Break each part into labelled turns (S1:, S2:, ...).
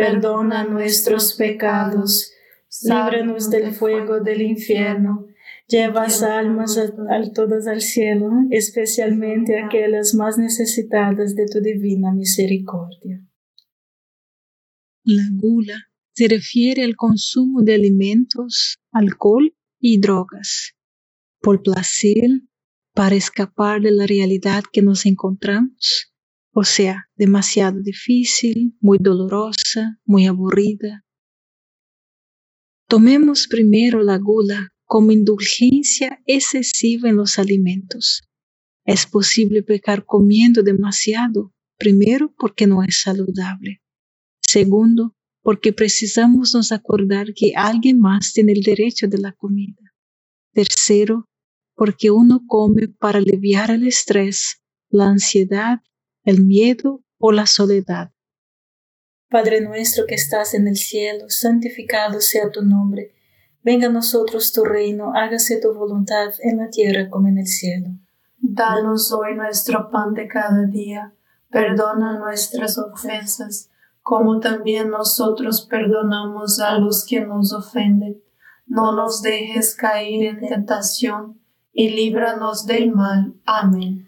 S1: perdona nuestros pecados, líbranos del fuego del infierno Llevas almas a, todas al cielo, especialmente aquellas más necesitadas de tu divina misericordia.
S2: La gula se refiere al consumo de alimentos, alcohol y drogas, por placer, para escapar de la realidad que nos encontramos, o sea, demasiado difícil, muy dolorosa, muy aburrida. Tomemos primero la gula como indulgencia excesiva en los alimentos. Es posible pecar comiendo demasiado, primero porque no es saludable. Segundo, porque precisamos nos acordar que alguien más tiene el derecho de la comida. Tercero, porque uno come para aliviar el estrés, la ansiedad, el miedo o la soledad.
S1: Padre nuestro que estás en el cielo, santificado sea tu nombre Venga a nosotros tu reino, hágase tu voluntad en la tierra como en el cielo.
S3: Danos hoy nuestro pan de cada día, perdona nuestras ofensas, como también nosotros perdonamos a los que nos ofenden. No nos dejes caer en tentación, y líbranos del mal. Amén.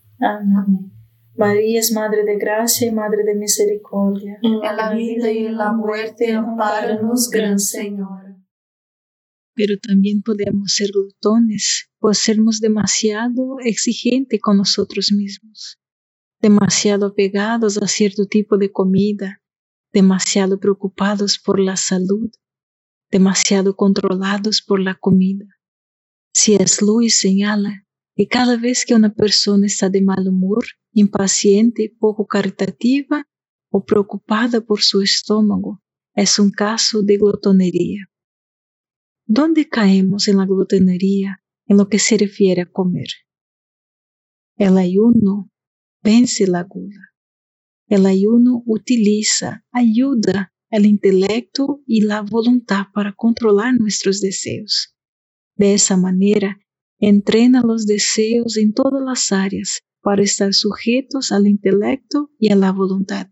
S1: Amén. María es Madre de Gracia y Madre de Misericordia.
S3: En la vida y en la muerte, amparanos, Gran Señor.
S2: Pero también podemos ser glutones, pues sermos demasiado exigentes con nosotros mismos demasiado apegados a cierto tipo de comida, demasiado preocupados por la salud, demasiado controlados por la comida. Si es Luis señala que cada vez que una persona está de mal humor, impaciente, poco caritativa o preocupada por su estómago, es un caso de glotonería. ¿Dónde caemos en la glotonería en lo que se refiere a comer? El ayuno vence la gula. El ayuno utiliza, ayuda el intelecto y la voluntad para controlar nuestros deseos. De esa manera, entrena los deseos en todas las áreas para estar sujetos al intelecto y a la voluntad.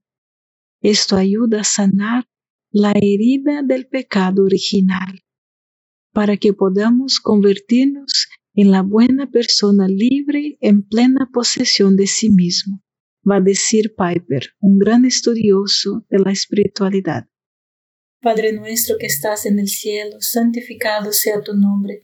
S2: Esto ayuda a sanar la herida del pecado original, para que podamos convertirnos en la buena persona libre en plena posesión de sí mismo, va a decir Piper, un gran estudioso de la espiritualidad.
S1: Padre nuestro que estás en el cielo, santificado sea tu nombre.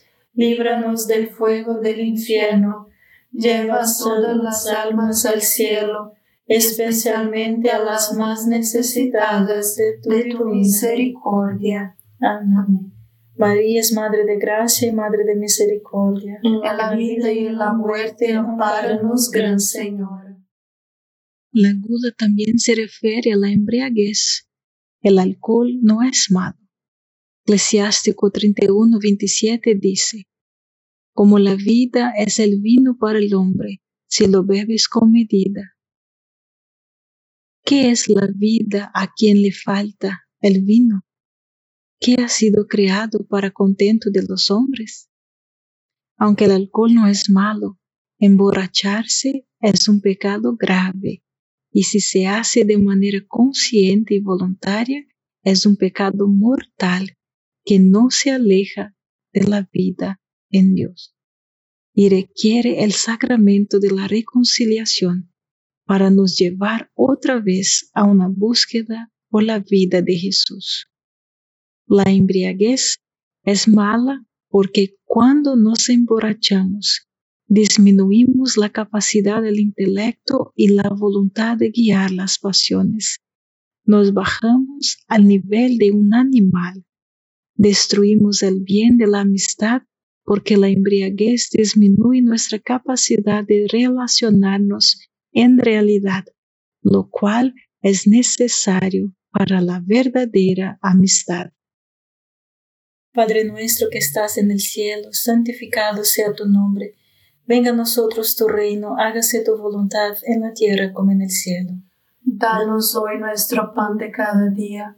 S1: líbranos del fuego del infierno, lleva todas las almas al cielo, especialmente a las más necesitadas de tu, misericordia. Amén. María es Madre de Gracia y Madre de Misericordia.
S3: En la vida y en la muerte, amparanos, Gran Señor.
S2: La gula también se refiere a la embriaguez. El alcohol no es malo. Eclesiástico 31, 27 dice, Como la vida es el vino para el hombre, si lo bebes con medida. ¿Qué es la vida a quien le falta el vino? que ha sido creado para contento de los hombres. Aunque el alcohol no es malo, emborracharse es un pecado grave y si se hace de manera consciente y voluntaria, es un pecado mortal que no se aleja de la vida en Dios y requiere el sacramento de la reconciliación para nos llevar otra vez a una búsqueda por la vida de Jesús. La embriaguez es mala porque cuando nos emborrachamos, disminuimos la capacidad del intelecto y la voluntad de guiar las pasiones. Nos bajamos al nivel de un animal. Destruimos el bien de la amistad porque la embriaguez disminuye nuestra capacidad de relacionarnos en realidad, lo cual es necesario para la verdadera amistad.
S1: Padre nuestro que estás en el cielo, santificado sea tu nombre. Venga a nosotros tu reino, hágase tu voluntad en la tierra como en el cielo.
S3: Danos hoy nuestro pan de cada día,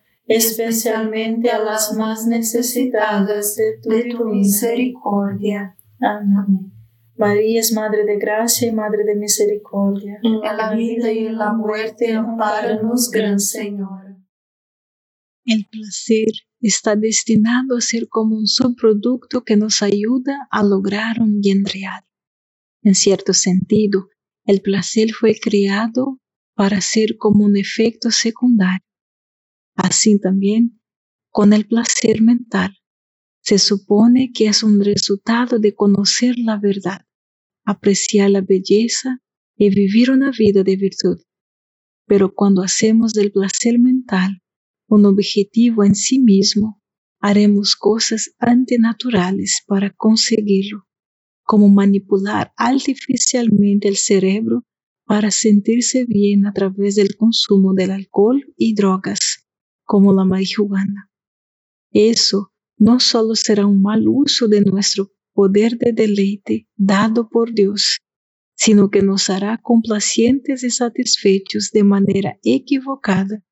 S1: especialmente a las más necesitadas de tu, misericordia. Amén. María es Madre de Gracia y Madre de Misericordia.
S3: En la vida y en la muerte, amparanos, Gran Señor.
S2: El placer está destinado a ser como un subproducto que nos ayuda a lograr un bien real. En cierto sentido, el placer fue creado para ser como un efecto secundario Así también, con el placer mental, se supone que es un resultado de conocer la verdad, apreciar la belleza y vivir una vida de virtud. Pero cuando hacemos del placer mental un objetivo en sí mismo, haremos cosas antinaturales para conseguirlo, como manipular artificialmente el cerebro para sentirse bien a través del consumo del alcohol y drogas como la marihuana. Eso no solo será un mal uso de nuestro poder de deleite dado por Dios, sino que nos hará complacientes y satisfechos de manera equivocada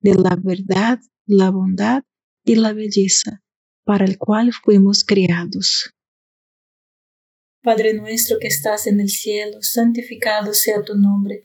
S2: de la verdad, la bondad y la belleza para el cual fuimos criados.
S1: Padre nuestro que estás en el cielo, santificado sea tu nombre.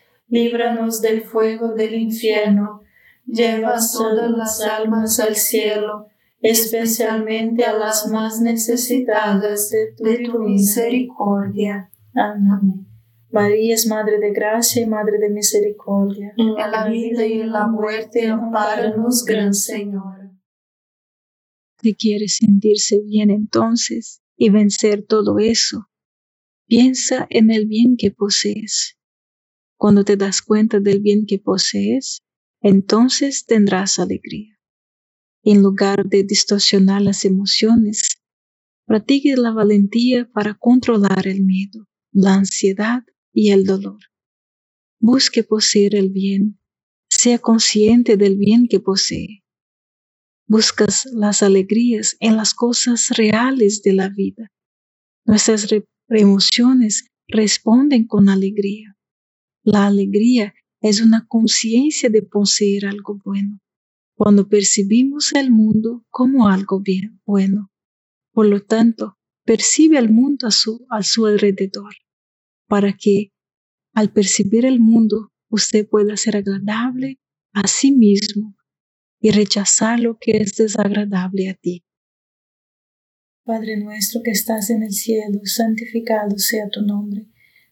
S1: líbranos del fuego del infierno, lleva todas las almas al cielo, especialmente a las más necesitadas de tu, misericordia. Amén. María es Madre de Gracia y Madre de Misericordia.
S3: En la vida y en la muerte, amparanos, Gran Señor.
S2: Si quieres sentirse bien entonces y vencer todo eso, piensa en el bien que posees. Cuando te das cuenta del bien que posees, entonces tendrás alegría. En lugar de distorsionar las emociones, practique la valentía para controlar el miedo, la ansiedad y el dolor. Busque poseer el bien, sea consciente del bien que posee. Buscas las alegrías en las cosas reales de la vida. Nuestras emociones responden con alegría. La alegría es una conciencia de poseer algo bueno, cuando percibimos el mundo como algo bien bueno. Por lo tanto, percibe el mundo a su, a su alrededor, para que al percibir el mundo usted pueda ser agradable a sí mismo y rechazar lo que es desagradable a ti.
S1: Padre nuestro que estás en el cielo, santificado sea tu nombre.